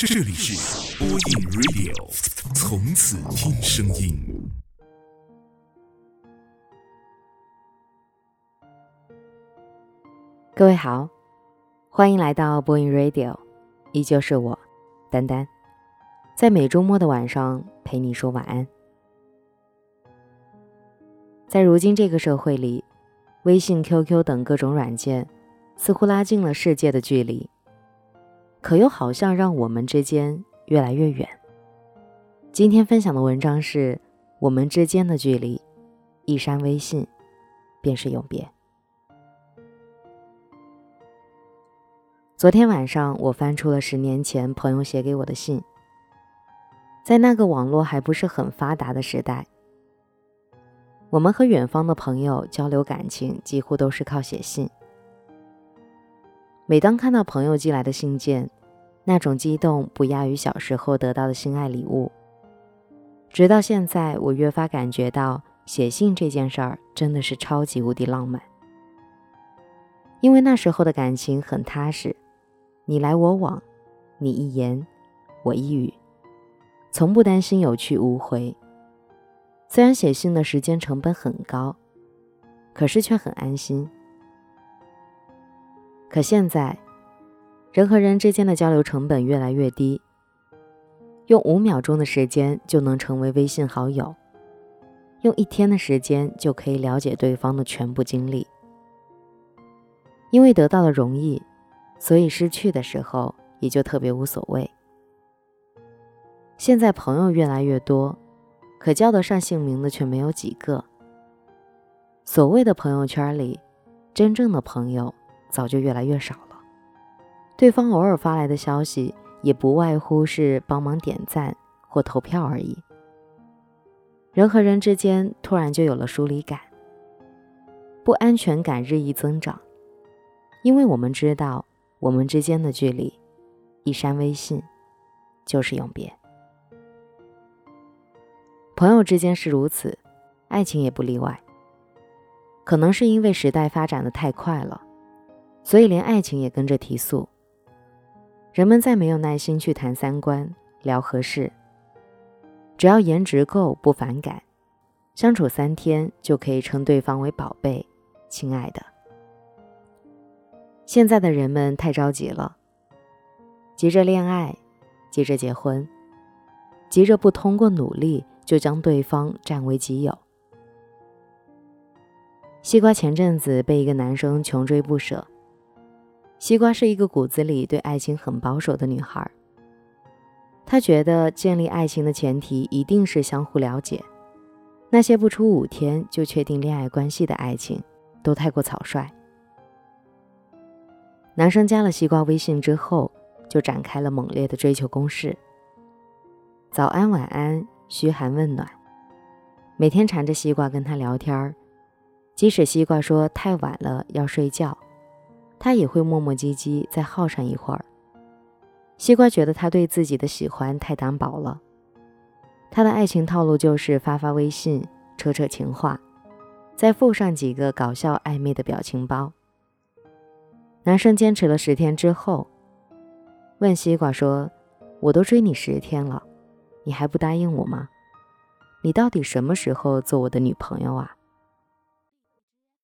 这里是播音 Radio，从此听声音。各位好，欢迎来到播音 Radio，依旧是我丹丹，在每周末的晚上陪你说晚安。在如今这个社会里，微信、QQ 等各种软件似乎拉近了世界的距离，可又好像让我们之间越来越远。今天分享的文章是我们之间的距离，一删微信便是永别。昨天晚上，我翻出了十年前朋友写给我的信，在那个网络还不是很发达的时代。我们和远方的朋友交流感情，几乎都是靠写信。每当看到朋友寄来的信件，那种激动不亚于小时候得到的心爱礼物。直到现在，我越发感觉到写信这件事儿真的是超级无敌浪漫。因为那时候的感情很踏实，你来我往，你一言，我一语，从不担心有去无回。虽然写信的时间成本很高，可是却很安心。可现在，人和人之间的交流成本越来越低，用五秒钟的时间就能成为微信好友，用一天的时间就可以了解对方的全部经历。因为得到的容易，所以失去的时候也就特别无所谓。现在朋友越来越多。可叫得上姓名的却没有几个。所谓的朋友圈里，真正的朋友早就越来越少了。对方偶尔发来的消息，也不外乎是帮忙点赞或投票而已。人和人之间突然就有了疏离感，不安全感日益增长，因为我们知道，我们之间的距离，一删微信，就是永别。朋友之间是如此，爱情也不例外。可能是因为时代发展的太快了，所以连爱情也跟着提速。人们再没有耐心去谈三观、聊合适，只要颜值够、不反感，相处三天就可以称对方为宝贝、亲爱的。现在的人们太着急了，急着恋爱，急着结婚，急着不通过努力。就将对方占为己有。西瓜前阵子被一个男生穷追不舍。西瓜是一个骨子里对爱情很保守的女孩，她觉得建立爱情的前提一定是相互了解，那些不出五天就确定恋爱关系的爱情都太过草率。男生加了西瓜微信之后，就展开了猛烈的追求攻势。早安，晚安。嘘寒问暖，每天缠着西瓜跟他聊天儿，即使西瓜说太晚了要睡觉，他也会磨磨唧唧再耗上一会儿。西瓜觉得他对自己的喜欢太单薄了，他的爱情套路就是发发微信，扯扯情话，再附上几个搞笑暧昧的表情包。男生坚持了十天之后，问西瓜说：“我都追你十天了。”你还不答应我吗？你到底什么时候做我的女朋友啊？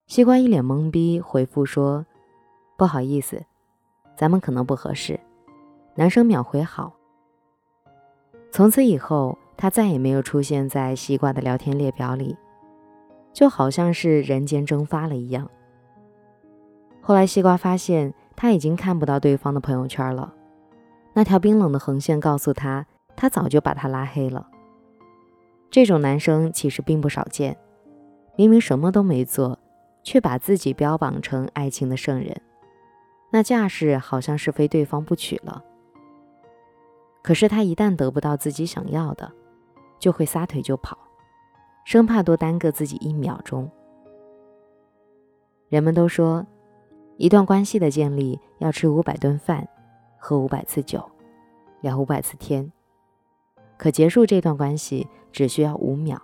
西瓜一脸懵逼，回复说：“不好意思，咱们可能不合适。”男生秒回好。从此以后，他再也没有出现在西瓜的聊天列表里，就好像是人间蒸发了一样。后来，西瓜发现他已经看不到对方的朋友圈了，那条冰冷的横线告诉他。他早就把他拉黑了。这种男生其实并不少见，明明什么都没做，却把自己标榜成爱情的圣人，那架势好像是非对方不娶了。可是他一旦得不到自己想要的，就会撒腿就跑，生怕多耽搁自己一秒钟。人们都说，一段关系的建立要吃五百顿饭，喝五百次酒，聊五百次天。可结束这段关系只需要五秒，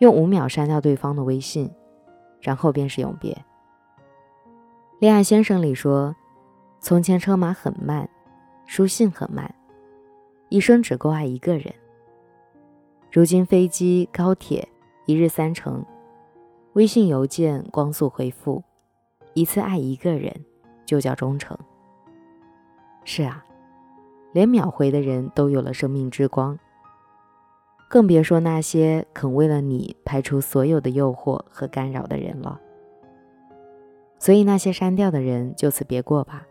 用五秒删掉对方的微信，然后便是永别。《恋爱先生》里说：“从前车马很慢，书信很慢，一生只够爱一个人。如今飞机、高铁一日三程，微信、邮件光速回复，一次爱一个人就叫忠诚。是啊，连秒回的人都有了生命之光，更别说那些肯为了你排除所有的诱惑和干扰的人了。所以那些删掉的人就此别过吧，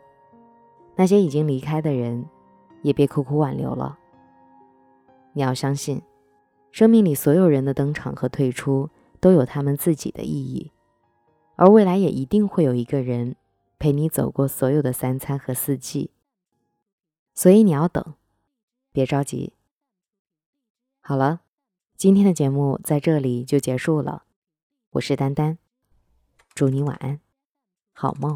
那些已经离开的人，也别苦苦挽留了。你要相信，生命里所有人的登场和退出都有他们自己的意义，而未来也一定会有一个人陪你走过所有的三餐和四季。所以你要等，别着急。好了，今天的节目在这里就结束了。我是丹丹，祝你晚安。好梦。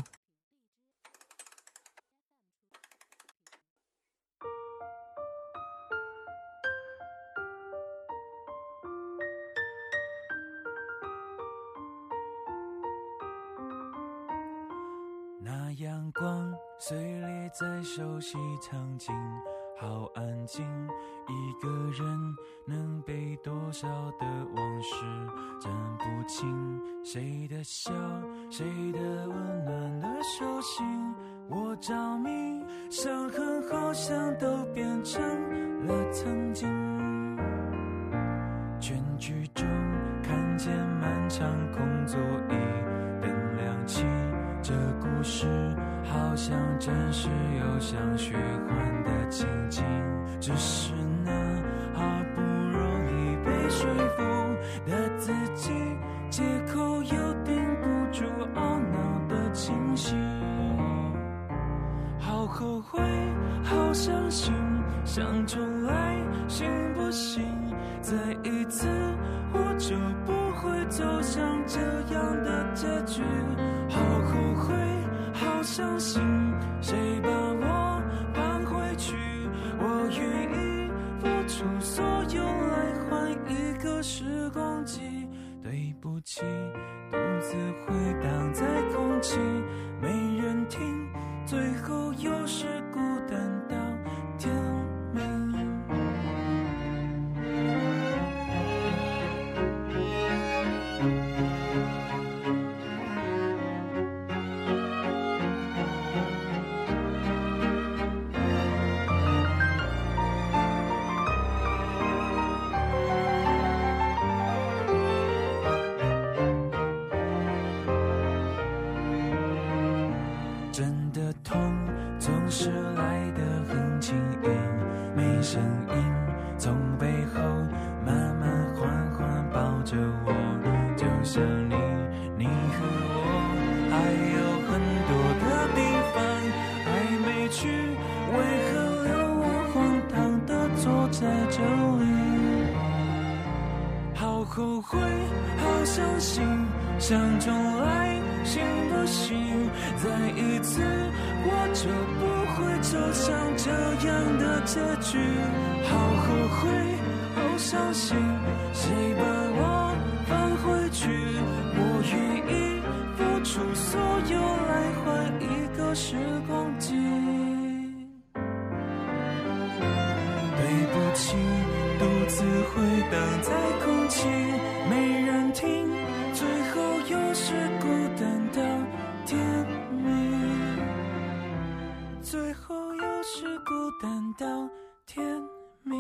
那阳光碎裂在熟悉场景，好安静。一个人能被多少的往事占不清？谁的笑，谁的温暖的手心，我着迷。伤痕好像都变成了曾经。全剧终，看见漫长空座椅，灯亮起，这故事好像真实又像虚幻的情景，只是那后悔，好伤心，想重来行不行？再一次，我就不会走向这样的结局。好后悔，好伤心，谁把我搬回去？我愿意付出所有来换一个时光机。对不起，独自回荡在空气，没人听，最后又是着我，就像你，你和我还有很多的地方还没去，为何留我荒唐的坐在这里？好后悔，好伤心，想重来行不行？再一次，我就不会走向这样的结局。好后悔，好伤心，谁把我放回去？我愿意付出所有来换一个时光机。对不起，独自回荡在空气，没人听，最后又是孤单到天明，最后又是孤单到天明。